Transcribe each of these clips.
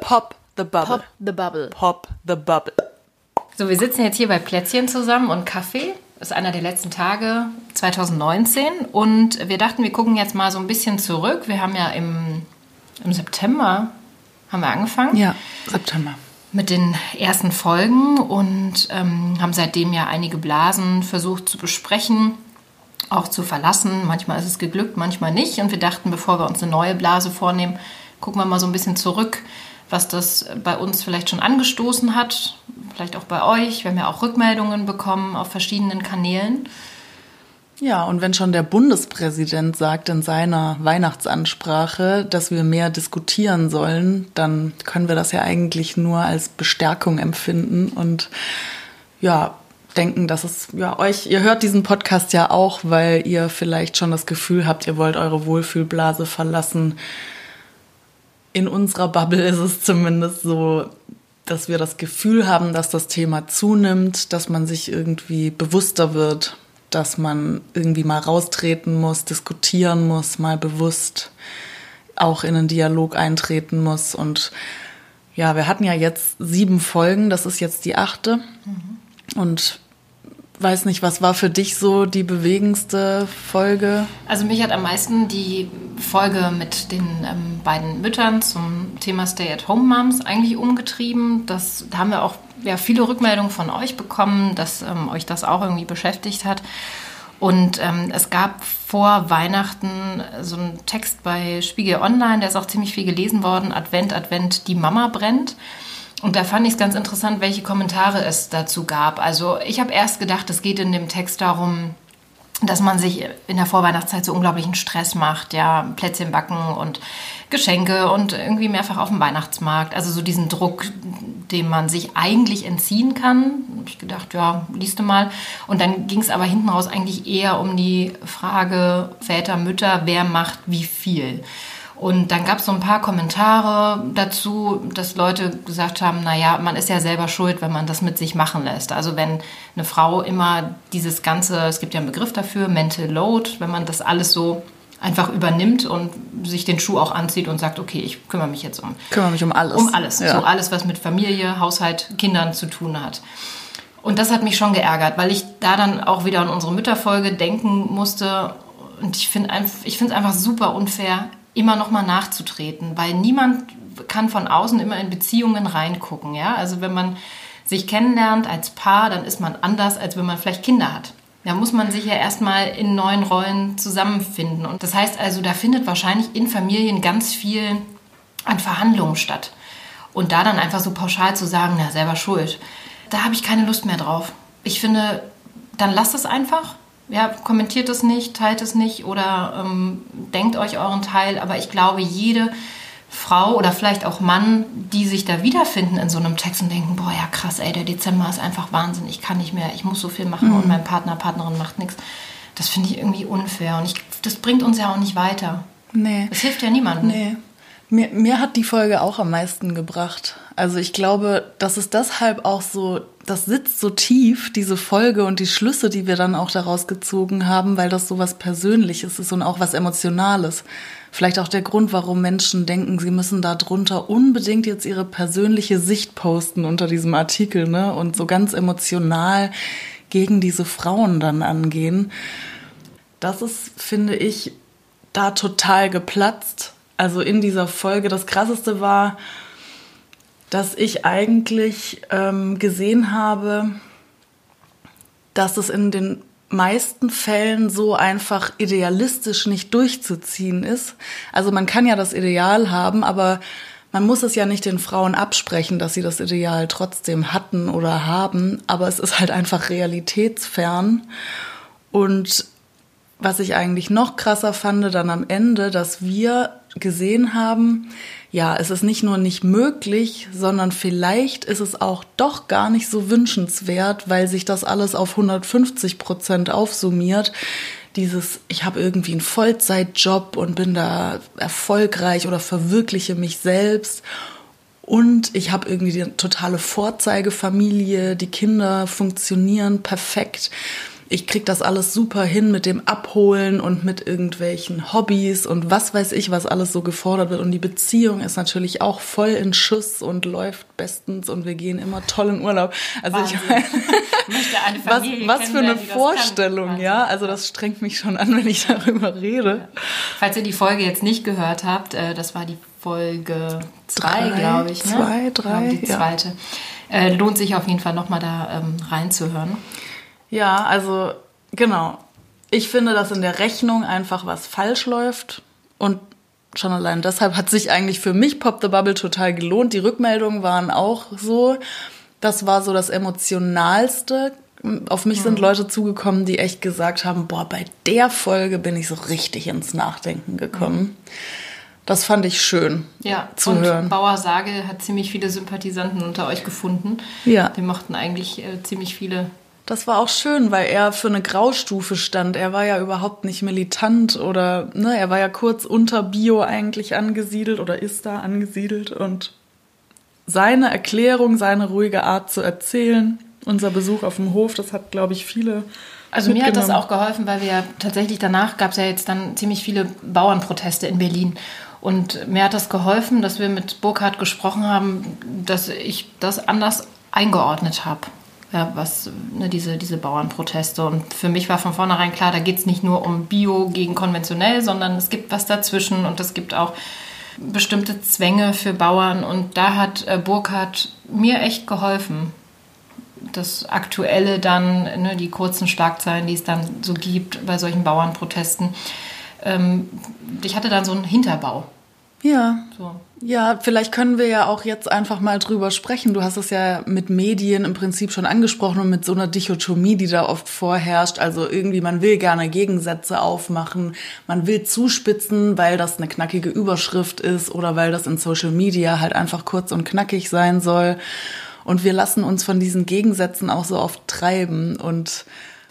Pop the Bubble. Pop the Bubble. Pop the Bubble. So, wir sitzen jetzt hier bei Plätzchen zusammen und Kaffee. Das ist einer der letzten Tage 2019 und wir dachten, wir gucken jetzt mal so ein bisschen zurück. Wir haben ja im, im September haben wir angefangen. Ja, September. Mit den ersten Folgen und ähm, haben seitdem ja einige Blasen versucht zu besprechen, auch zu verlassen. Manchmal ist es geglückt, manchmal nicht. Und wir dachten, bevor wir uns eine neue Blase vornehmen, gucken wir mal so ein bisschen zurück, was das bei uns vielleicht schon angestoßen hat, vielleicht auch bei euch. Wir haben ja auch Rückmeldungen bekommen auf verschiedenen Kanälen. Ja, und wenn schon der Bundespräsident sagt in seiner Weihnachtsansprache, dass wir mehr diskutieren sollen, dann können wir das ja eigentlich nur als Bestärkung empfinden und ja, denken, dass es ja euch, ihr hört diesen Podcast ja auch, weil ihr vielleicht schon das Gefühl habt, ihr wollt eure Wohlfühlblase verlassen. In unserer Bubble ist es zumindest so, dass wir das Gefühl haben, dass das Thema zunimmt, dass man sich irgendwie bewusster wird, dass man irgendwie mal raustreten muss, diskutieren muss, mal bewusst auch in einen Dialog eintreten muss. Und ja, wir hatten ja jetzt sieben Folgen, das ist jetzt die achte. Mhm. Und weiß nicht, was war für dich so die bewegendste Folge? Also mich hat am meisten die Folge mit den ähm, beiden Müttern zum Thema Stay-at-Home-Moms eigentlich umgetrieben. Das, da haben wir auch ja, viele Rückmeldungen von euch bekommen, dass ähm, euch das auch irgendwie beschäftigt hat. Und ähm, es gab vor Weihnachten so einen Text bei Spiegel Online, der ist auch ziemlich viel gelesen worden, Advent, Advent, die Mama brennt. Und da fand ich es ganz interessant, welche Kommentare es dazu gab. Also ich habe erst gedacht, es geht in dem Text darum, dass man sich in der Vorweihnachtszeit so unglaublichen Stress macht, ja, Plätzchen backen und Geschenke und irgendwie mehrfach auf dem Weihnachtsmarkt. Also so diesen Druck, dem man sich eigentlich entziehen kann. Ich gedacht, ja, liest mal. Und dann ging es aber hinten raus eigentlich eher um die Frage Väter, Mütter, wer macht wie viel. Und dann gab es so ein paar Kommentare dazu, dass Leute gesagt haben, naja, man ist ja selber schuld, wenn man das mit sich machen lässt. Also wenn eine Frau immer dieses ganze, es gibt ja einen Begriff dafür, Mental Load, wenn man das alles so einfach übernimmt und sich den Schuh auch anzieht und sagt, okay, ich kümmere mich jetzt um. Kümmere mich um alles. Um alles. Ja. So alles, was mit Familie, Haushalt, Kindern zu tun hat. Und das hat mich schon geärgert, weil ich da dann auch wieder an unsere Mütterfolge denken musste. Und ich finde es einfach super unfair immer noch mal nachzutreten, weil niemand kann von außen immer in Beziehungen reingucken, ja? Also wenn man sich kennenlernt als Paar, dann ist man anders, als wenn man vielleicht Kinder hat. Da muss man sich ja erstmal in neuen Rollen zusammenfinden. Und das heißt also, da findet wahrscheinlich in Familien ganz viel an Verhandlungen statt. Und da dann einfach so pauschal zu sagen, na, selber schuld, da habe ich keine Lust mehr drauf. Ich finde, dann lasst es einfach ja, kommentiert es nicht, teilt es nicht oder ähm, denkt euch euren Teil. Aber ich glaube, jede Frau oder vielleicht auch Mann, die sich da wiederfinden in so einem Text und denken, boah, ja krass, ey, der Dezember ist einfach Wahnsinn, ich kann nicht mehr, ich muss so viel machen mhm. und mein Partner, Partnerin macht nichts. Das finde ich irgendwie unfair und ich, das bringt uns ja auch nicht weiter. Nee. Das hilft ja niemandem. Nee. Mir, mir hat die Folge auch am meisten gebracht. Also ich glaube, das ist deshalb auch so, das sitzt so tief, diese Folge und die Schlüsse, die wir dann auch daraus gezogen haben, weil das so was Persönliches ist und auch was Emotionales. Vielleicht auch der Grund, warum Menschen denken, sie müssen da drunter unbedingt jetzt ihre persönliche Sicht posten unter diesem Artikel, ne? Und so ganz emotional gegen diese Frauen dann angehen. Das ist, finde ich, da total geplatzt also in dieser Folge. Das Krasseste war, dass ich eigentlich ähm, gesehen habe, dass es in den meisten Fällen so einfach idealistisch nicht durchzuziehen ist. Also man kann ja das Ideal haben, aber man muss es ja nicht den Frauen absprechen, dass sie das Ideal trotzdem hatten oder haben, aber es ist halt einfach realitätsfern. Und was ich eigentlich noch krasser fand dann am Ende, dass wir gesehen haben, ja, es ist nicht nur nicht möglich, sondern vielleicht ist es auch doch gar nicht so wünschenswert, weil sich das alles auf 150 Prozent aufsummiert. Dieses, ich habe irgendwie einen Vollzeitjob und bin da erfolgreich oder verwirkliche mich selbst. Und ich habe irgendwie die totale Vorzeigefamilie, die Kinder funktionieren perfekt. Ich krieg das alles super hin mit dem Abholen und mit irgendwelchen Hobbys und was weiß ich, was alles so gefordert wird. Und die Beziehung ist natürlich auch voll in Schuss und läuft bestens und wir gehen immer toll in Urlaub. Also Wahnsinn. ich meine, was, was für eine Vorstellung, ja. Also das strengt mich schon an, wenn ich darüber rede. Falls ihr die Folge jetzt nicht gehört habt, äh, das war die Folge zwei, glaube ich. Ne? Zwei, drei. Die zweite. Ja. Äh, lohnt sich auf jeden Fall nochmal da ähm, reinzuhören. Ja, also genau. Ich finde, dass in der Rechnung einfach was falsch läuft und schon allein deshalb hat sich eigentlich für mich Pop the Bubble total gelohnt. Die Rückmeldungen waren auch so. Das war so das emotionalste. Auf mich sind mhm. Leute zugekommen, die echt gesagt haben, boah, bei der Folge bin ich so richtig ins Nachdenken gekommen. Mhm. Das fand ich schön ja, zu und hören. Bauer Sage hat ziemlich viele Sympathisanten unter euch gefunden. Ja. Die mochten eigentlich äh, ziemlich viele das war auch schön, weil er für eine Graustufe stand. Er war ja überhaupt nicht militant oder, ne, er war ja kurz unter Bio eigentlich angesiedelt oder ist da angesiedelt und seine Erklärung, seine ruhige Art zu erzählen, unser Besuch auf dem Hof, das hat, glaube ich, viele. Also mir hat das auch geholfen, weil wir tatsächlich danach gab es ja jetzt dann ziemlich viele Bauernproteste in Berlin. Und mir hat das geholfen, dass wir mit Burkhardt gesprochen haben, dass ich das anders eingeordnet habe ja, was ne, diese, diese Bauernproteste. Und für mich war von vornherein klar, da geht es nicht nur um Bio gegen konventionell, sondern es gibt was dazwischen und es gibt auch bestimmte Zwänge für Bauern. Und da hat äh, Burkhardt mir echt geholfen. Das Aktuelle dann, ne, die kurzen Schlagzeilen, die es dann so gibt bei solchen Bauernprotesten. Ähm, ich hatte dann so einen Hinterbau. Ja. So. Ja, vielleicht können wir ja auch jetzt einfach mal drüber sprechen. Du hast es ja mit Medien im Prinzip schon angesprochen und mit so einer Dichotomie, die da oft vorherrscht. Also irgendwie, man will gerne Gegensätze aufmachen, man will zuspitzen, weil das eine knackige Überschrift ist oder weil das in Social Media halt einfach kurz und knackig sein soll. Und wir lassen uns von diesen Gegensätzen auch so oft treiben und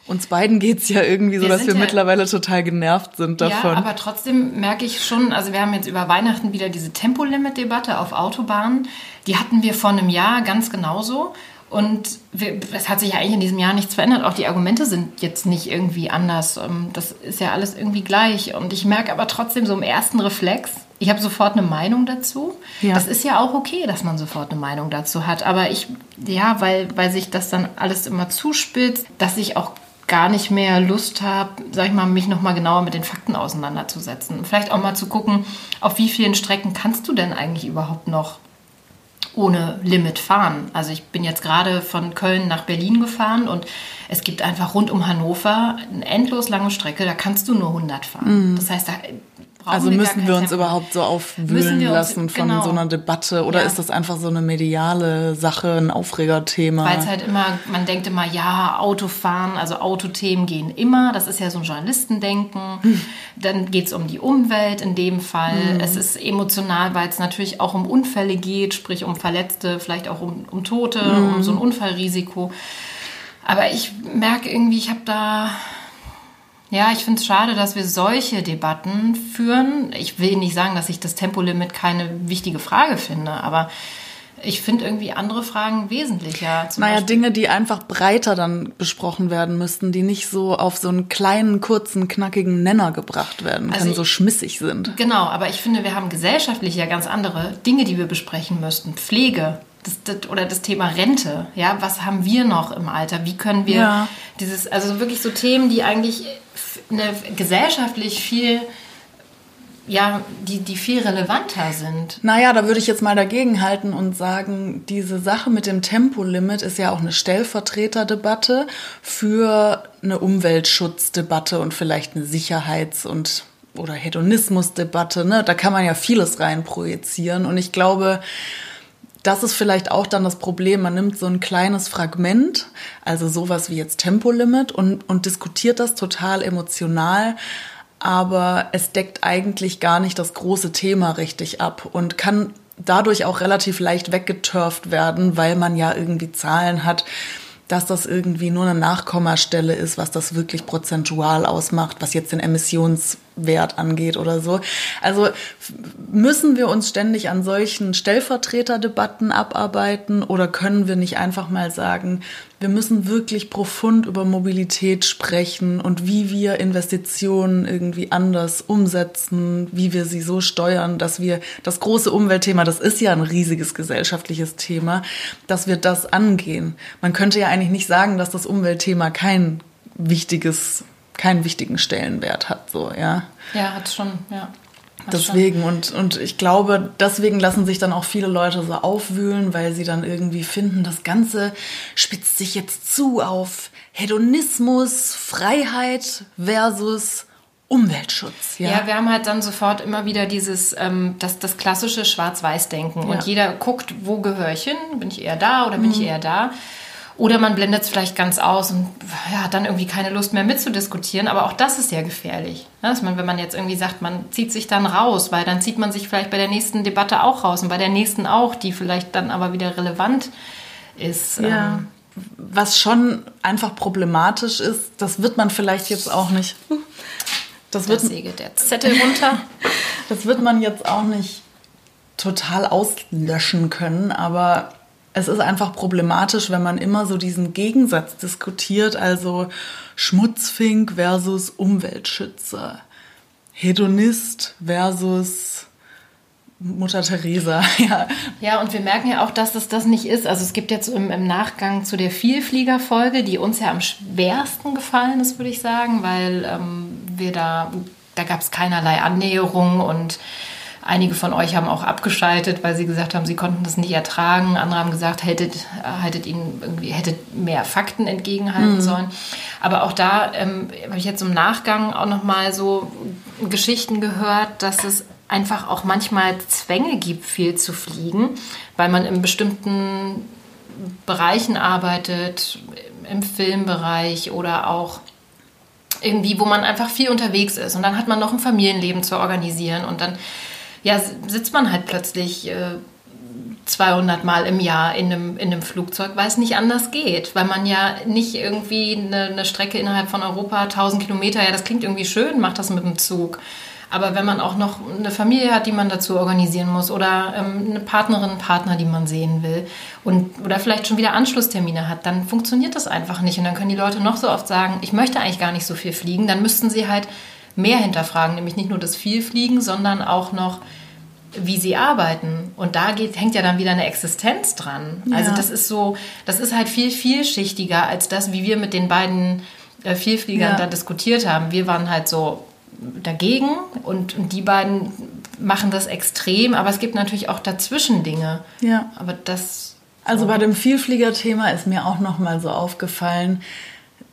uns beiden geht's ja irgendwie so, wir dass wir ja, mittlerweile total genervt sind davon. Ja, aber trotzdem merke ich schon, also wir haben jetzt über Weihnachten wieder diese Tempolimit-Debatte auf Autobahnen. Die hatten wir vor einem Jahr ganz genauso. Und es hat sich ja eigentlich in diesem Jahr nichts verändert. Auch die Argumente sind jetzt nicht irgendwie anders. Ähm, das ist ja alles irgendwie gleich. Und ich merke aber trotzdem so im ersten Reflex, ich habe sofort eine Meinung dazu. Ja. Das ist ja auch okay, dass man sofort eine Meinung dazu hat. Aber ich, ja, weil, weil sich das dann alles immer zuspitzt, dass ich auch gar nicht mehr Lust habe, sag ich mal, mich noch mal genauer mit den Fakten auseinanderzusetzen. Vielleicht auch mal zu gucken, auf wie vielen Strecken kannst du denn eigentlich überhaupt noch ohne Limit fahren. Also ich bin jetzt gerade von Köln nach Berlin gefahren und es gibt einfach rund um Hannover eine endlos lange Strecke, da kannst du nur 100 fahren. Mhm. Das heißt, da also müssen wir uns Tempo. überhaupt so aufwühlen lassen uns, von genau. so einer Debatte oder ja. ist das einfach so eine mediale Sache, ein Aufregerthema? Weil es halt immer, man denkt immer, ja, Autofahren, also Autothemen gehen immer, das ist ja so ein Journalistendenken. Hm. Dann geht es um die Umwelt in dem Fall. Hm. Es ist emotional, weil es natürlich auch um Unfälle geht, sprich um Verletzte, vielleicht auch um, um Tote, hm. um so ein Unfallrisiko. Aber ich merke irgendwie, ich habe da ja, ich finde es schade, dass wir solche Debatten führen. Ich will nicht sagen, dass ich das Tempolimit keine wichtige Frage finde, aber ich finde irgendwie andere Fragen wesentlicher. Zum naja, Beispiel. Dinge, die einfach breiter dann besprochen werden müssten, die nicht so auf so einen kleinen, kurzen, knackigen Nenner gebracht werden können, also so schmissig sind. Genau, aber ich finde, wir haben gesellschaftlich ja ganz andere Dinge, die wir besprechen müssten. Pflege, das, das, oder das Thema Rente. Ja, was haben wir noch im Alter? Wie können wir ja. dieses, also wirklich so Themen, die eigentlich eine, gesellschaftlich viel ja, die, die viel relevanter sind. Naja, da würde ich jetzt mal dagegen halten und sagen, diese Sache mit dem Tempolimit ist ja auch eine Stellvertreterdebatte für eine Umweltschutzdebatte und vielleicht eine Sicherheits- und oder Hedonismusdebatte. Ne? Da kann man ja vieles rein projizieren. Und ich glaube, das ist vielleicht auch dann das Problem. Man nimmt so ein kleines Fragment, also sowas wie jetzt Tempolimit und, und diskutiert das total emotional, aber es deckt eigentlich gar nicht das große Thema richtig ab und kann dadurch auch relativ leicht weggeturft werden, weil man ja irgendwie Zahlen hat, dass das irgendwie nur eine Nachkommastelle ist, was das wirklich prozentual ausmacht, was jetzt den Emissions Wert angeht oder so. Also müssen wir uns ständig an solchen Stellvertreterdebatten abarbeiten oder können wir nicht einfach mal sagen, wir müssen wirklich profund über Mobilität sprechen und wie wir Investitionen irgendwie anders umsetzen, wie wir sie so steuern, dass wir das große Umweltthema, das ist ja ein riesiges gesellschaftliches Thema, dass wir das angehen. Man könnte ja eigentlich nicht sagen, dass das Umweltthema kein wichtiges keinen wichtigen Stellenwert hat, so, ja. Ja, hat schon, ja. Hat deswegen, schon. und, und ich glaube, deswegen lassen sich dann auch viele Leute so aufwühlen, weil sie dann irgendwie finden, das Ganze spitzt sich jetzt zu auf Hedonismus, Freiheit versus Umweltschutz. Ja. ja, wir haben halt dann sofort immer wieder dieses, ähm, das, das klassische Schwarz-Weiß-Denken. Ja. Und jeder guckt, wo gehöre ich hin? Bin ich eher da oder bin mhm. ich eher da? Oder man blendet es vielleicht ganz aus und ja, hat dann irgendwie keine Lust mehr mitzudiskutieren. Aber auch das ist ja gefährlich. Ne? Dass man, wenn man jetzt irgendwie sagt, man zieht sich dann raus, weil dann zieht man sich vielleicht bei der nächsten Debatte auch raus und bei der nächsten auch, die vielleicht dann aber wieder relevant ist. Ja. Ähm, Was schon einfach problematisch ist, das wird man vielleicht jetzt auch nicht. Das wird, segelt der Zettel runter. das wird man jetzt auch nicht total auslöschen können, aber es ist einfach problematisch, wenn man immer so diesen Gegensatz diskutiert, also Schmutzfink versus Umweltschützer, Hedonist versus Mutter Teresa, ja. Ja, und wir merken ja auch, dass das das nicht ist. Also es gibt jetzt im, im Nachgang zu der Vielfliegerfolge, die uns ja am schwersten gefallen ist, würde ich sagen, weil ähm, wir da, da gab es keinerlei Annäherung und Einige von euch haben auch abgeschaltet, weil sie gesagt haben, sie konnten das nicht ertragen. Andere haben gesagt, hättet, hättet ihnen irgendwie, hättet mehr Fakten entgegenhalten mhm. sollen. Aber auch da ähm, habe ich jetzt im Nachgang auch noch mal so Geschichten gehört, dass es einfach auch manchmal Zwänge gibt, viel zu fliegen, weil man in bestimmten Bereichen arbeitet, im Filmbereich oder auch irgendwie, wo man einfach viel unterwegs ist. Und dann hat man noch ein Familienleben zu organisieren und dann ja, sitzt man halt plötzlich äh, 200 Mal im Jahr in einem, in einem Flugzeug, weil es nicht anders geht. Weil man ja nicht irgendwie eine, eine Strecke innerhalb von Europa, 1000 Kilometer, ja, das klingt irgendwie schön, macht das mit dem Zug. Aber wenn man auch noch eine Familie hat, die man dazu organisieren muss oder ähm, eine Partnerin, Partner, die man sehen will und oder vielleicht schon wieder Anschlusstermine hat, dann funktioniert das einfach nicht. Und dann können die Leute noch so oft sagen, ich möchte eigentlich gar nicht so viel fliegen. Dann müssten sie halt mehr hinterfragen, nämlich nicht nur das Vielfliegen, sondern auch noch, wie sie arbeiten. Und da geht, hängt ja dann wieder eine Existenz dran. Ja. Also das ist so, das ist halt viel vielschichtiger als das, wie wir mit den beiden äh, Vielfliegern ja. da diskutiert haben. Wir waren halt so dagegen und, und die beiden machen das extrem, aber es gibt natürlich auch dazwischen Dinge. Ja. Aber das. Also bei dem Vielfliegerthema ist mir auch noch mal so aufgefallen,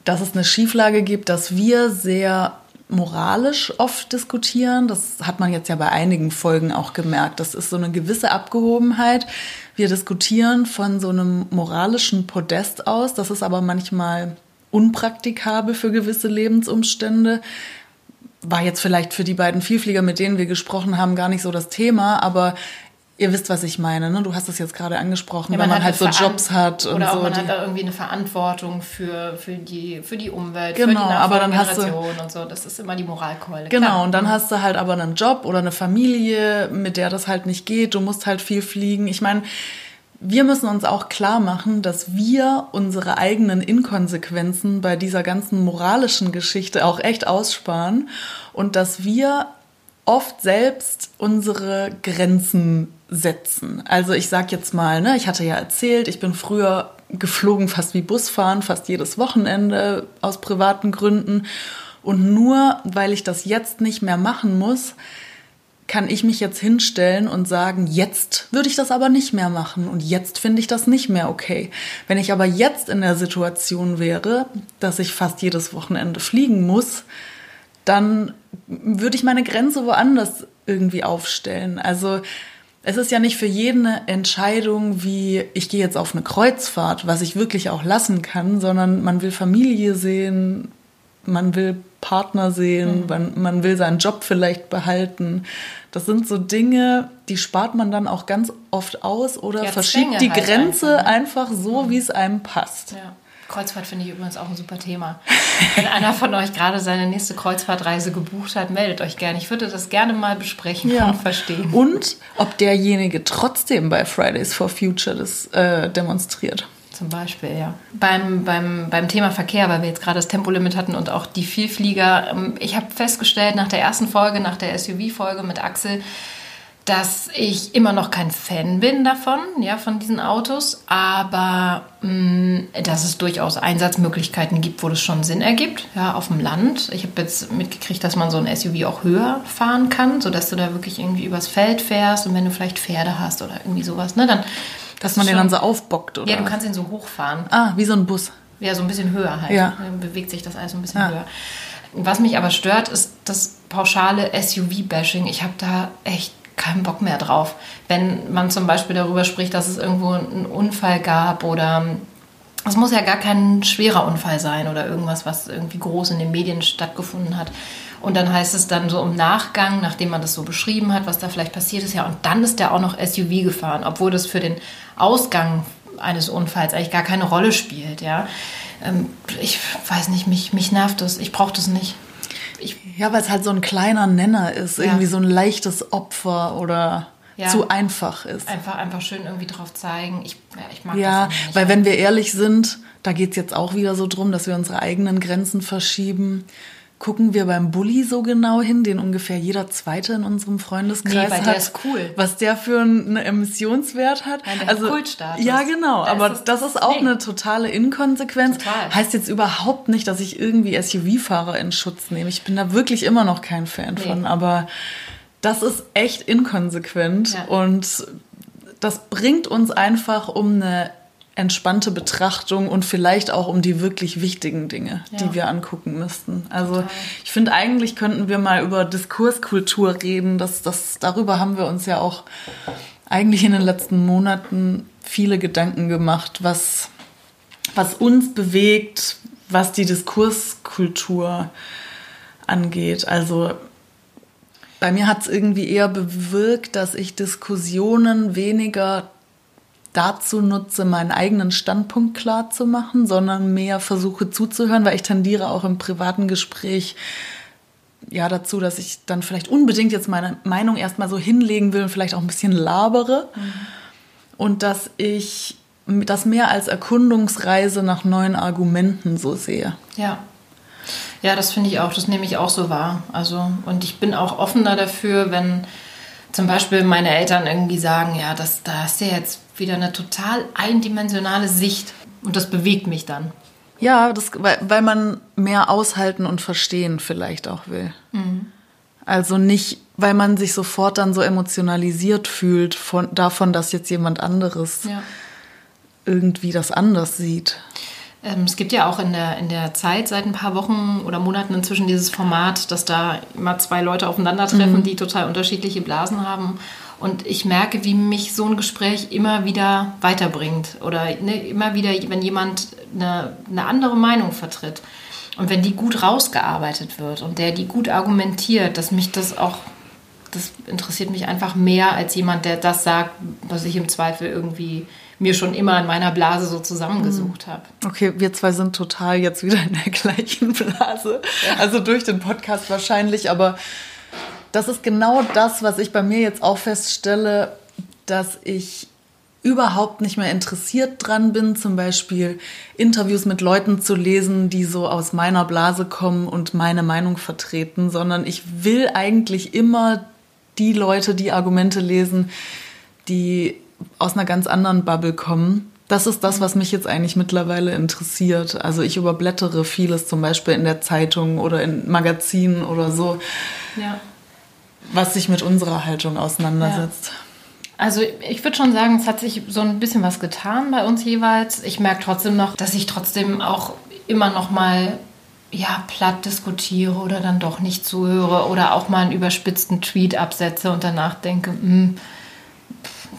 dass es eine Schieflage gibt, dass wir sehr moralisch oft diskutieren. Das hat man jetzt ja bei einigen Folgen auch gemerkt. Das ist so eine gewisse Abgehobenheit. Wir diskutieren von so einem moralischen Podest aus. Das ist aber manchmal unpraktikabel für gewisse Lebensumstände. War jetzt vielleicht für die beiden Vielflieger, mit denen wir gesprochen haben, gar nicht so das Thema, aber Ihr wisst, was ich meine, ne? Du hast es jetzt gerade angesprochen, ja, wenn man, man halt so Jobs hat und oder so. Man hat da irgendwie eine Verantwortung für, für, die, für die Umwelt, genau, für die aber dann hast du, und so. Das ist immer die Moralkeule. Genau, Klar. und dann hast du halt aber einen Job oder eine Familie, mit der das halt nicht geht. Du musst halt viel fliegen. Ich meine, wir müssen uns auch klar machen, dass wir unsere eigenen Inkonsequenzen bei dieser ganzen moralischen Geschichte auch echt aussparen und dass wir oft selbst unsere Grenzen setzen. Also ich sag jetzt mal, ne, ich hatte ja erzählt, ich bin früher geflogen fast wie Busfahren, fast jedes Wochenende aus privaten Gründen. Und nur weil ich das jetzt nicht mehr machen muss, kann ich mich jetzt hinstellen und sagen, jetzt würde ich das aber nicht mehr machen und jetzt finde ich das nicht mehr okay. Wenn ich aber jetzt in der Situation wäre, dass ich fast jedes Wochenende fliegen muss, dann würde ich meine Grenze woanders irgendwie aufstellen. Also es ist ja nicht für jeden eine Entscheidung wie, ich gehe jetzt auf eine Kreuzfahrt, was ich wirklich auch lassen kann, sondern man will Familie sehen, man will Partner sehen, mhm. man, man will seinen Job vielleicht behalten. Das sind so Dinge, die spart man dann auch ganz oft aus oder ja, verschiebt die halt Grenze einfach, ne? einfach so, mhm. wie es einem passt. Ja. Kreuzfahrt finde ich übrigens auch ein super Thema. Wenn einer von euch gerade seine nächste Kreuzfahrtreise gebucht hat, meldet euch gerne. Ich würde das gerne mal besprechen ja. und verstehen. Und ob derjenige trotzdem bei Fridays for Future das äh, demonstriert. Zum Beispiel, ja. Beim, beim, beim Thema Verkehr, weil wir jetzt gerade das Tempolimit hatten und auch die Vielflieger. Ähm, ich habe festgestellt nach der ersten Folge, nach der SUV-Folge mit Axel, dass ich immer noch kein Fan bin davon, ja, von diesen Autos, aber mh, mm, dass es durchaus Einsatzmöglichkeiten gibt, wo das schon Sinn ergibt, ja, auf dem Land. Ich habe jetzt mitgekriegt, dass man so ein SUV auch höher fahren kann, sodass du da wirklich irgendwie übers Feld fährst und wenn du vielleicht Pferde hast oder irgendwie sowas, ne, dann. Dass man den dann so aufbockt, oder? Ja, du kannst ihn so hochfahren. Ah, wie so ein Bus. Ja, so ein bisschen höher halt. Ja. Dann bewegt sich das alles ein bisschen ja. höher. Was mich aber stört, ist das pauschale SUV-Bashing. Ich habe da echt keinen Bock mehr drauf. Wenn man zum Beispiel darüber spricht, dass es irgendwo einen Unfall gab oder es muss ja gar kein schwerer Unfall sein oder irgendwas, was irgendwie groß in den Medien stattgefunden hat. Und dann heißt es dann so im Nachgang, nachdem man das so beschrieben hat, was da vielleicht passiert ist, ja, und dann ist der auch noch SUV gefahren, obwohl das für den Ausgang eines Unfalls eigentlich gar keine Rolle spielt, ja. Ähm, ich weiß nicht, mich, mich nervt das, ich brauche das nicht. Ich, ja, weil es halt so ein kleiner Nenner ist, ja. irgendwie so ein leichtes Opfer oder ja. zu einfach ist. Einfach, einfach schön irgendwie drauf zeigen. Ich, ja, ich mag ja, das nicht. weil wenn wir ehrlich sind, da geht es jetzt auch wieder so drum, dass wir unsere eigenen Grenzen verschieben gucken wir beim Bulli so genau hin, den ungefähr jeder Zweite in unserem Freundeskreis nee, weil hat. Der ist cool. Was der für einen Emissionswert hat. Nein, der also, hat. Ja, genau. Da aber ist das, das, ist auch nee. eine totale Inkonsequenz. Total. Heißt jetzt überhaupt nicht, dass ich irgendwie SUV-Fahrer in Schutz nehme. Ich bin da wirklich immer noch kein Fan nee. von. Aber das ist echt inkonsequent. Ja. Und das bringt uns einfach um eine entspannte Betrachtung und vielleicht auch um die wirklich wichtigen Dinge, ja. die wir angucken müssten. Also Total. ich finde, eigentlich könnten wir mal über Diskurskultur reden. Das, das, darüber haben wir uns ja auch eigentlich in den letzten Monaten viele Gedanken gemacht, was, was uns bewegt, was die Diskurskultur angeht. Also bei mir hat es irgendwie eher bewirkt, dass ich Diskussionen weniger dazu nutze, meinen eigenen Standpunkt klar zu machen, sondern mehr versuche zuzuhören, weil ich tendiere auch im privaten Gespräch ja dazu, dass ich dann vielleicht unbedingt jetzt meine Meinung erstmal so hinlegen will und vielleicht auch ein bisschen labere mhm. und dass ich das mehr als Erkundungsreise nach neuen Argumenten so sehe. Ja. Ja, das finde ich auch, das nehme ich auch so wahr. Also, und ich bin auch offener dafür, wenn zum Beispiel meine Eltern irgendwie sagen, ja, das, da ist ja jetzt wieder eine total eindimensionale Sicht und das bewegt mich dann. Ja, das, weil, weil man mehr aushalten und verstehen vielleicht auch will. Mhm. Also nicht, weil man sich sofort dann so emotionalisiert fühlt von, davon, dass jetzt jemand anderes ja. irgendwie das anders sieht. Ähm, es gibt ja auch in der, in der Zeit seit ein paar Wochen oder Monaten inzwischen dieses Format, dass da immer zwei Leute aufeinandertreffen, mhm. die total unterschiedliche Blasen haben. Und ich merke, wie mich so ein Gespräch immer wieder weiterbringt. Oder ne, immer wieder, wenn jemand eine, eine andere Meinung vertritt. Und wenn die gut rausgearbeitet wird und der die gut argumentiert, dass mich das auch, das interessiert mich einfach mehr als jemand, der das sagt, was ich im Zweifel irgendwie mir schon immer in meiner Blase so zusammengesucht habe. Okay, wir zwei sind total jetzt wieder in der gleichen Blase. Ja. Also durch den Podcast wahrscheinlich, aber das ist genau das, was ich bei mir jetzt auch feststelle, dass ich überhaupt nicht mehr interessiert dran bin, zum Beispiel Interviews mit Leuten zu lesen, die so aus meiner Blase kommen und meine Meinung vertreten, sondern ich will eigentlich immer die Leute, die Argumente lesen, die aus einer ganz anderen Bubble kommen. Das ist das, was mich jetzt eigentlich mittlerweile interessiert. Also ich überblättere vieles zum Beispiel in der Zeitung oder in Magazinen oder so. Ja was sich mit unserer Haltung auseinandersetzt. Ja. Also ich würde schon sagen, es hat sich so ein bisschen was getan bei uns jeweils. Ich merke trotzdem noch, dass ich trotzdem auch immer noch mal ja, platt diskutiere oder dann doch nicht zuhöre oder auch mal einen überspitzten Tweet absetze und danach denke, hm,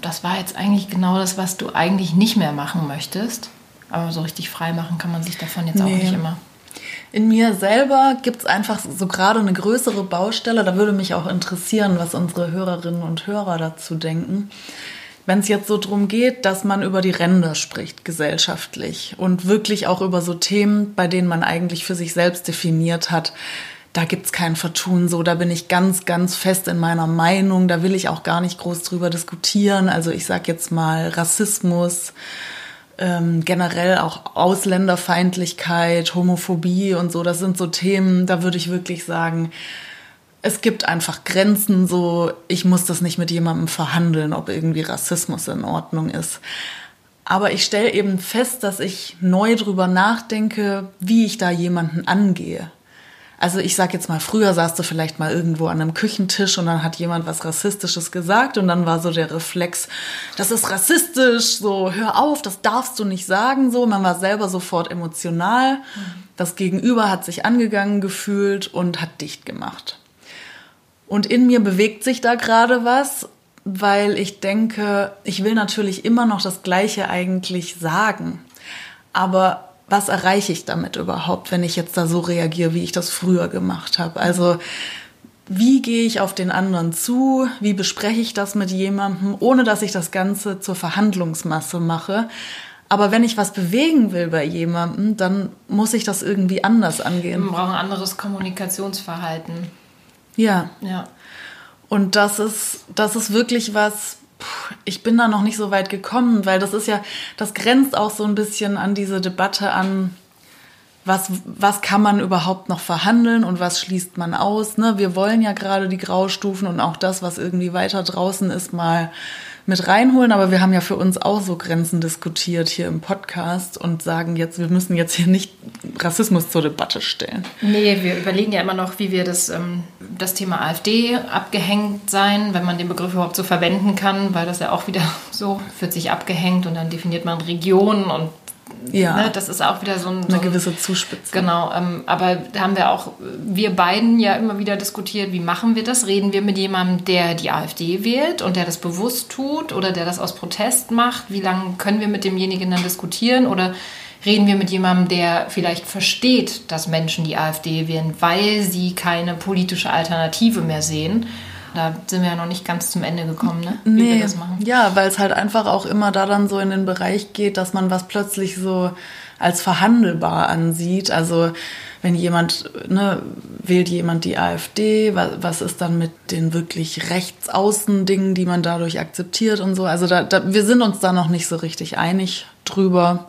das war jetzt eigentlich genau das, was du eigentlich nicht mehr machen möchtest. Aber so richtig frei machen kann man sich davon jetzt nee. auch nicht immer. In mir selber gibt es einfach so gerade eine größere Baustelle. Da würde mich auch interessieren, was unsere Hörerinnen und Hörer dazu denken. wenn es jetzt so drum geht, dass man über die Ränder spricht gesellschaftlich und wirklich auch über so Themen, bei denen man eigentlich für sich selbst definiert hat, da gibt's kein Vertun so, da bin ich ganz, ganz fest in meiner Meinung, da will ich auch gar nicht groß drüber diskutieren. Also ich sag jetzt mal Rassismus, ähm, generell auch Ausländerfeindlichkeit, Homophobie und so, das sind so Themen, da würde ich wirklich sagen, es gibt einfach Grenzen, so ich muss das nicht mit jemandem verhandeln, ob irgendwie Rassismus in Ordnung ist. Aber ich stelle eben fest, dass ich neu drüber nachdenke, wie ich da jemanden angehe. Also ich sag jetzt mal, früher saß du vielleicht mal irgendwo an einem Küchentisch und dann hat jemand was Rassistisches gesagt und dann war so der Reflex, das ist rassistisch, so hör auf, das darfst du nicht sagen, so. Man war selber sofort emotional. Das Gegenüber hat sich angegangen gefühlt und hat dicht gemacht. Und in mir bewegt sich da gerade was, weil ich denke, ich will natürlich immer noch das Gleiche eigentlich sagen. Aber was erreiche ich damit überhaupt, wenn ich jetzt da so reagiere, wie ich das früher gemacht habe? Also wie gehe ich auf den anderen zu? Wie bespreche ich das mit jemandem, ohne dass ich das Ganze zur Verhandlungsmasse mache? Aber wenn ich was bewegen will bei jemandem, dann muss ich das irgendwie anders angehen. Wir brauchen ein anderes Kommunikationsverhalten. Ja. Ja. Und das ist, das ist wirklich was, ich bin da noch nicht so weit gekommen, weil das ist ja, das grenzt auch so ein bisschen an diese Debatte an, was, was kann man überhaupt noch verhandeln und was schließt man aus. Ne? Wir wollen ja gerade die Graustufen und auch das, was irgendwie weiter draußen ist, mal mit reinholen, aber wir haben ja für uns auch so Grenzen diskutiert hier im Podcast und sagen jetzt, wir müssen jetzt hier nicht Rassismus zur Debatte stellen. Nee, wir überlegen ja immer noch, wie wir das, ähm, das Thema AfD abgehängt sein, wenn man den Begriff überhaupt so verwenden kann, weil das ja auch wieder so wird sich abgehängt und dann definiert man Regionen und ja. Ne, das ist auch wieder so, ein, so eine gewisse Zuspitzung. Genau, ähm, aber da haben wir auch, wir beiden ja immer wieder diskutiert, wie machen wir das? Reden wir mit jemandem, der die AfD wählt und der das bewusst tut oder der das aus Protest macht? Wie lange können wir mit demjenigen dann diskutieren? Oder reden wir mit jemandem, der vielleicht versteht, dass Menschen die AfD wählen, weil sie keine politische Alternative mehr sehen? Da sind wir ja noch nicht ganz zum Ende gekommen, ne? Wie nee, wir das machen. Ja, weil es halt einfach auch immer da dann so in den Bereich geht, dass man was plötzlich so als verhandelbar ansieht. Also wenn jemand, ne, wählt jemand die AfD, was, was ist dann mit den wirklich rechtsaußen Dingen, die man dadurch akzeptiert und so. Also da, da, wir sind uns da noch nicht so richtig einig drüber.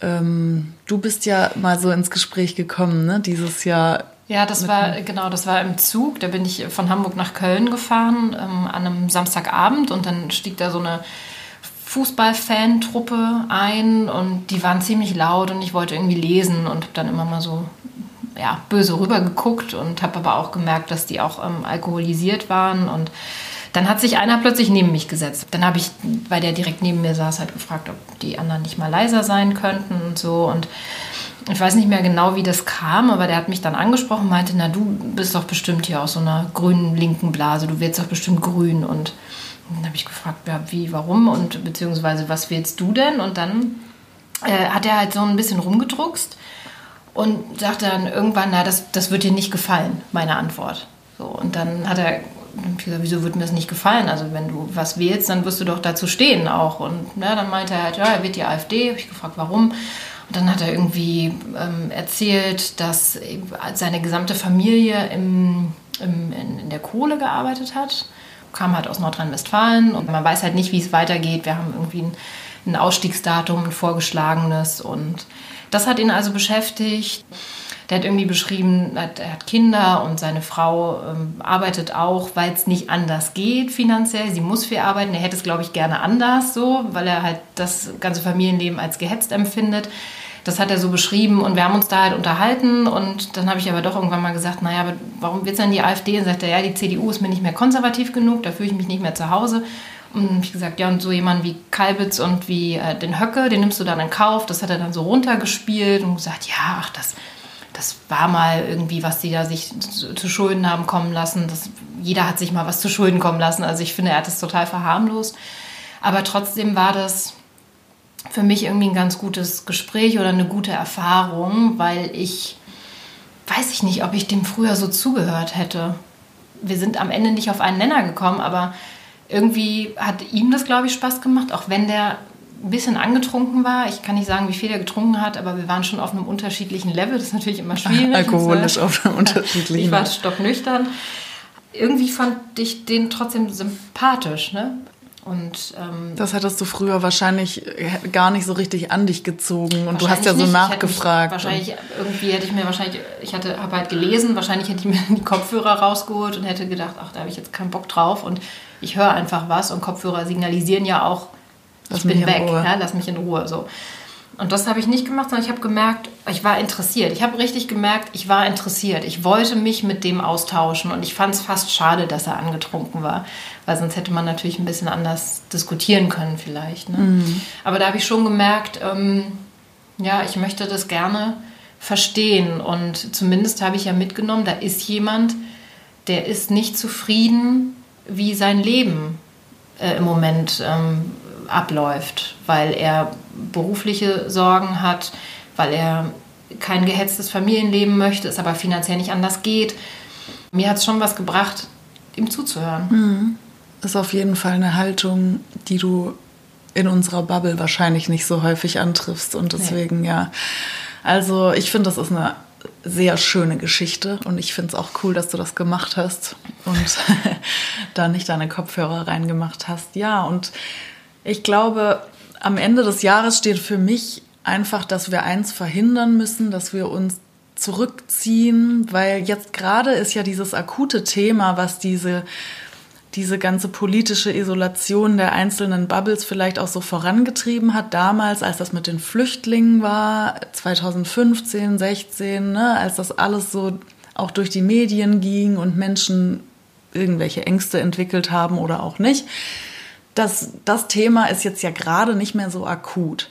Ähm, du bist ja mal so ins Gespräch gekommen, ne, dieses Jahr ja, das war genau, das war im Zug. Da bin ich von Hamburg nach Köln gefahren ähm, an einem Samstagabend und dann stieg da so eine Fußballfan-Truppe ein und die waren ziemlich laut und ich wollte irgendwie lesen und habe dann immer mal so ja, böse rübergeguckt und habe aber auch gemerkt, dass die auch ähm, alkoholisiert waren und dann hat sich einer plötzlich neben mich gesetzt. Dann habe ich, weil der direkt neben mir saß, halt gefragt, ob die anderen nicht mal leiser sein könnten und so und ich weiß nicht mehr genau, wie das kam, aber der hat mich dann angesprochen und meinte, na, du bist doch bestimmt hier aus so einer grünen linken Blase, du wirst doch bestimmt grün. Und dann habe ich gefragt, ja, wie, warum und beziehungsweise was willst du denn? Und dann äh, hat er halt so ein bisschen rumgedruckst und sagte dann irgendwann, na, das, das wird dir nicht gefallen, meine Antwort. So, und dann hat er gesagt, wieso wird mir das nicht gefallen? Also wenn du was wählst, dann wirst du doch dazu stehen auch. Und na, dann meinte er halt, ja, er wird die AfD. Habe ich gefragt, warum? Dann hat er irgendwie ähm, erzählt, dass seine gesamte Familie im, im, in, in der Kohle gearbeitet hat. Kam halt aus Nordrhein-Westfalen und man weiß halt nicht, wie es weitergeht. Wir haben irgendwie ein, ein Ausstiegsdatum, ein vorgeschlagenes und das hat ihn also beschäftigt. Der hat irgendwie beschrieben, er hat Kinder und seine Frau ähm, arbeitet auch, weil es nicht anders geht finanziell. Sie muss viel arbeiten. Er hätte es, glaube ich, gerne anders so, weil er halt das ganze Familienleben als gehetzt empfindet. Das hat er so beschrieben und wir haben uns da halt unterhalten und dann habe ich aber doch irgendwann mal gesagt, naja, aber warum wird es denn die AfD? Und sagt er, ja, die CDU ist mir nicht mehr konservativ genug, da fühle ich mich nicht mehr zu Hause. Und habe ich gesagt, ja, und so jemand wie Kalbitz und wie äh, den Höcke, den nimmst du dann in Kauf. Das hat er dann so runtergespielt und gesagt, ja, ach, das, das war mal irgendwie, was die da sich zu, zu Schulden haben kommen lassen. Das, jeder hat sich mal was zu Schulden kommen lassen. Also ich finde, er hat das total verharmlost. Aber trotzdem war das für mich irgendwie ein ganz gutes Gespräch oder eine gute Erfahrung, weil ich weiß ich nicht, ob ich dem früher so zugehört hätte. Wir sind am Ende nicht auf einen Nenner gekommen, aber irgendwie hat ihm das, glaube ich, Spaß gemacht, auch wenn der ein bisschen angetrunken war. Ich kann nicht sagen, wie viel er getrunken hat, aber wir waren schon auf einem unterschiedlichen Level. Das ist natürlich immer schwierig. Alkoholisch auf einem unterschiedlichen Ich war stocknüchtern. Irgendwie fand ich den trotzdem sympathisch. Ne? Und, ähm, das hattest du früher wahrscheinlich gar nicht so richtig an dich gezogen und du hast ja so nicht. nachgefragt. wahrscheinlich irgendwie hätte ich mir wahrscheinlich, ich hatte habe halt gelesen, wahrscheinlich hätte ich mir die Kopfhörer rausgeholt und hätte gedacht, ach, da habe ich jetzt keinen Bock drauf und ich höre einfach was und Kopfhörer signalisieren ja auch, lass ich bin weg, ja, lass mich in Ruhe. So. Und das habe ich nicht gemacht, sondern ich habe gemerkt, ich war interessiert. Ich habe richtig gemerkt, ich war interessiert. Ich wollte mich mit dem austauschen und ich fand es fast schade, dass er angetrunken war, weil sonst hätte man natürlich ein bisschen anders diskutieren können vielleicht. Ne? Mhm. Aber da habe ich schon gemerkt, ähm, ja, ich möchte das gerne verstehen und zumindest habe ich ja mitgenommen, da ist jemand, der ist nicht zufrieden, wie sein Leben äh, im Moment ähm, abläuft, weil er berufliche Sorgen hat, weil er kein gehetztes Familienleben möchte, es aber finanziell nicht anders geht. Mir hat es schon was gebracht, ihm zuzuhören. Mhm. Ist auf jeden Fall eine Haltung, die du in unserer Bubble wahrscheinlich nicht so häufig antriffst. Und deswegen, nee. ja. Also ich finde, das ist eine sehr schöne Geschichte und ich finde es auch cool, dass du das gemacht hast und da nicht deine Kopfhörer reingemacht hast. Ja, und ich glaube, am Ende des Jahres steht für mich einfach, dass wir eins verhindern müssen, dass wir uns zurückziehen, weil jetzt gerade ist ja dieses akute Thema, was diese diese ganze politische Isolation der einzelnen Bubbles vielleicht auch so vorangetrieben hat, damals, als das mit den Flüchtlingen war, 2015, 16, ne, als das alles so auch durch die Medien ging und Menschen irgendwelche Ängste entwickelt haben oder auch nicht das, das Thema ist jetzt ja gerade nicht mehr so akut.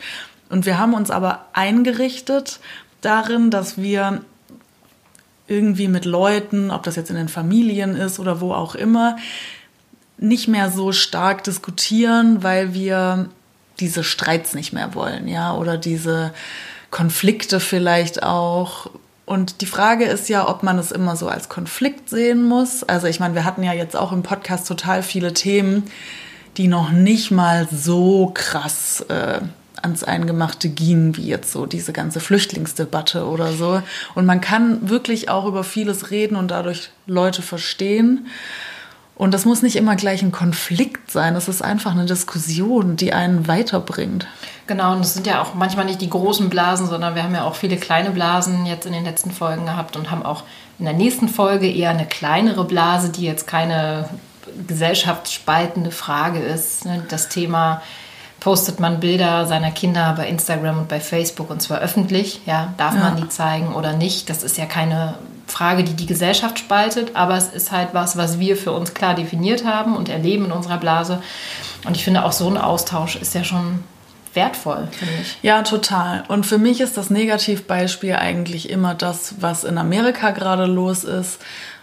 Und wir haben uns aber eingerichtet darin, dass wir irgendwie mit Leuten, ob das jetzt in den Familien ist oder wo auch immer, nicht mehr so stark diskutieren, weil wir diese Streits nicht mehr wollen, ja, oder diese Konflikte vielleicht auch. Und die Frage ist ja, ob man es immer so als Konflikt sehen muss. Also ich meine, wir hatten ja jetzt auch im Podcast total viele Themen, die noch nicht mal so krass äh, ans Eingemachte gingen, wie jetzt so diese ganze Flüchtlingsdebatte oder so. Und man kann wirklich auch über vieles reden und dadurch Leute verstehen. Und das muss nicht immer gleich ein Konflikt sein. Es ist einfach eine Diskussion, die einen weiterbringt. Genau, und es sind ja auch manchmal nicht die großen Blasen, sondern wir haben ja auch viele kleine Blasen jetzt in den letzten Folgen gehabt und haben auch in der nächsten Folge eher eine kleinere Blase, die jetzt keine gesellschaftsspaltende Frage ist. Ne? Das Thema, postet man Bilder seiner Kinder bei Instagram und bei Facebook und zwar öffentlich, ja, darf ja. man die zeigen oder nicht? Das ist ja keine Frage, die die Gesellschaft spaltet, aber es ist halt was, was wir für uns klar definiert haben und erleben in unserer Blase. Und ich finde auch so ein Austausch ist ja schon wertvoll, finde ich. Ja, total. Und für mich ist das Negativbeispiel eigentlich immer das, was in Amerika gerade los ist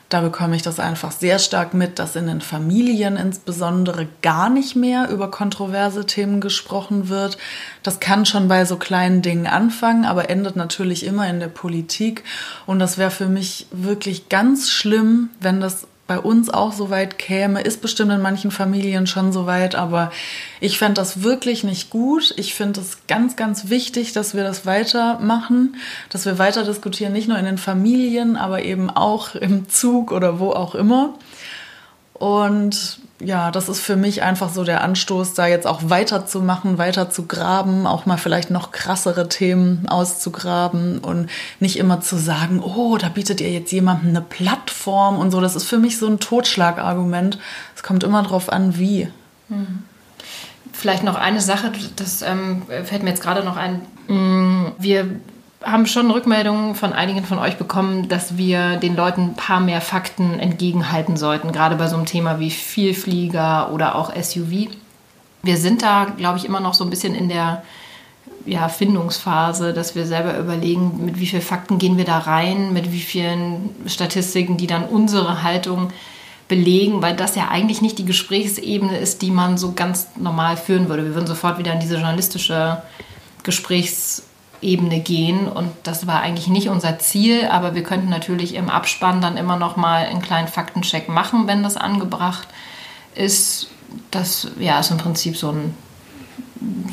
da bekomme ich das einfach sehr stark mit, dass in den Familien insbesondere gar nicht mehr über kontroverse Themen gesprochen wird. Das kann schon bei so kleinen Dingen anfangen, aber endet natürlich immer in der Politik. Und das wäre für mich wirklich ganz schlimm, wenn das bei uns auch so weit käme, ist bestimmt in manchen Familien schon so weit, aber ich fände das wirklich nicht gut. Ich finde es ganz, ganz wichtig, dass wir das weitermachen, dass wir weiter diskutieren, nicht nur in den Familien, aber eben auch im Zug oder wo auch immer. Und ja, das ist für mich einfach so der Anstoß, da jetzt auch weiterzumachen, weiter zu graben, auch mal vielleicht noch krassere Themen auszugraben und nicht immer zu sagen, oh, da bietet ihr jetzt jemandem eine Plattform und so. Das ist für mich so ein Totschlagargument. Es kommt immer darauf an, wie. Mhm. Vielleicht noch eine Sache, das ähm, fällt mir jetzt gerade noch ein. Mm, wir haben schon Rückmeldungen von einigen von euch bekommen, dass wir den Leuten ein paar mehr Fakten entgegenhalten sollten, gerade bei so einem Thema wie Vielflieger oder auch SUV. Wir sind da, glaube ich, immer noch so ein bisschen in der ja, Findungsphase, dass wir selber überlegen, mit wie vielen Fakten gehen wir da rein, mit wie vielen Statistiken, die dann unsere Haltung belegen, weil das ja eigentlich nicht die Gesprächsebene ist, die man so ganz normal führen würde. Wir würden sofort wieder in diese journalistische Gesprächs Ebene gehen und das war eigentlich nicht unser Ziel, aber wir könnten natürlich im Abspann dann immer noch mal einen kleinen Faktencheck machen, wenn das angebracht ist. das ja, ist im Prinzip so ein,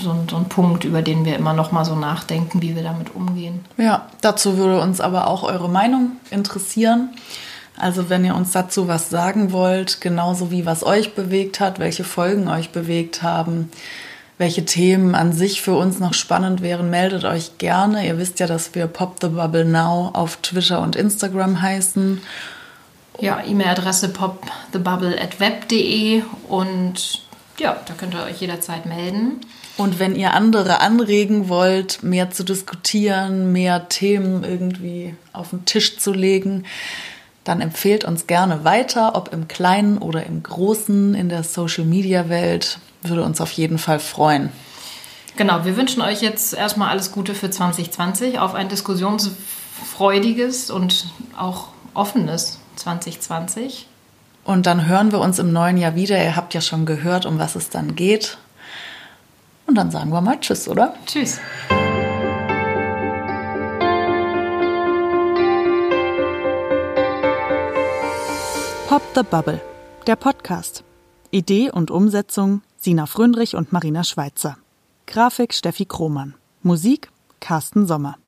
so ein, so ein Punkt, über den wir immer noch mal so nachdenken, wie wir damit umgehen. Ja, dazu würde uns aber auch eure Meinung interessieren. Also wenn ihr uns dazu was sagen wollt, genauso wie was euch bewegt hat, welche Folgen euch bewegt haben, welche Themen an sich für uns noch spannend wären, meldet euch gerne. Ihr wisst ja, dass wir Pop the Bubble Now auf Twitter und Instagram heißen. Ja, E-Mail-Adresse popthebubble.web.de und ja, da könnt ihr euch jederzeit melden. Und wenn ihr andere anregen wollt, mehr zu diskutieren, mehr Themen irgendwie auf den Tisch zu legen, dann empfehlt uns gerne weiter, ob im Kleinen oder im Großen in der Social-Media-Welt. Würde uns auf jeden Fall freuen. Genau, wir wünschen euch jetzt erstmal alles Gute für 2020 auf ein diskussionsfreudiges und auch offenes 2020. Und dann hören wir uns im neuen Jahr wieder. Ihr habt ja schon gehört, um was es dann geht. Und dann sagen wir mal Tschüss, oder? Tschüss. Pop the Bubble, der Podcast. Idee und Umsetzung Sina Fröndrich und Marina Schweitzer. Grafik Steffi Krohmann. Musik Carsten Sommer.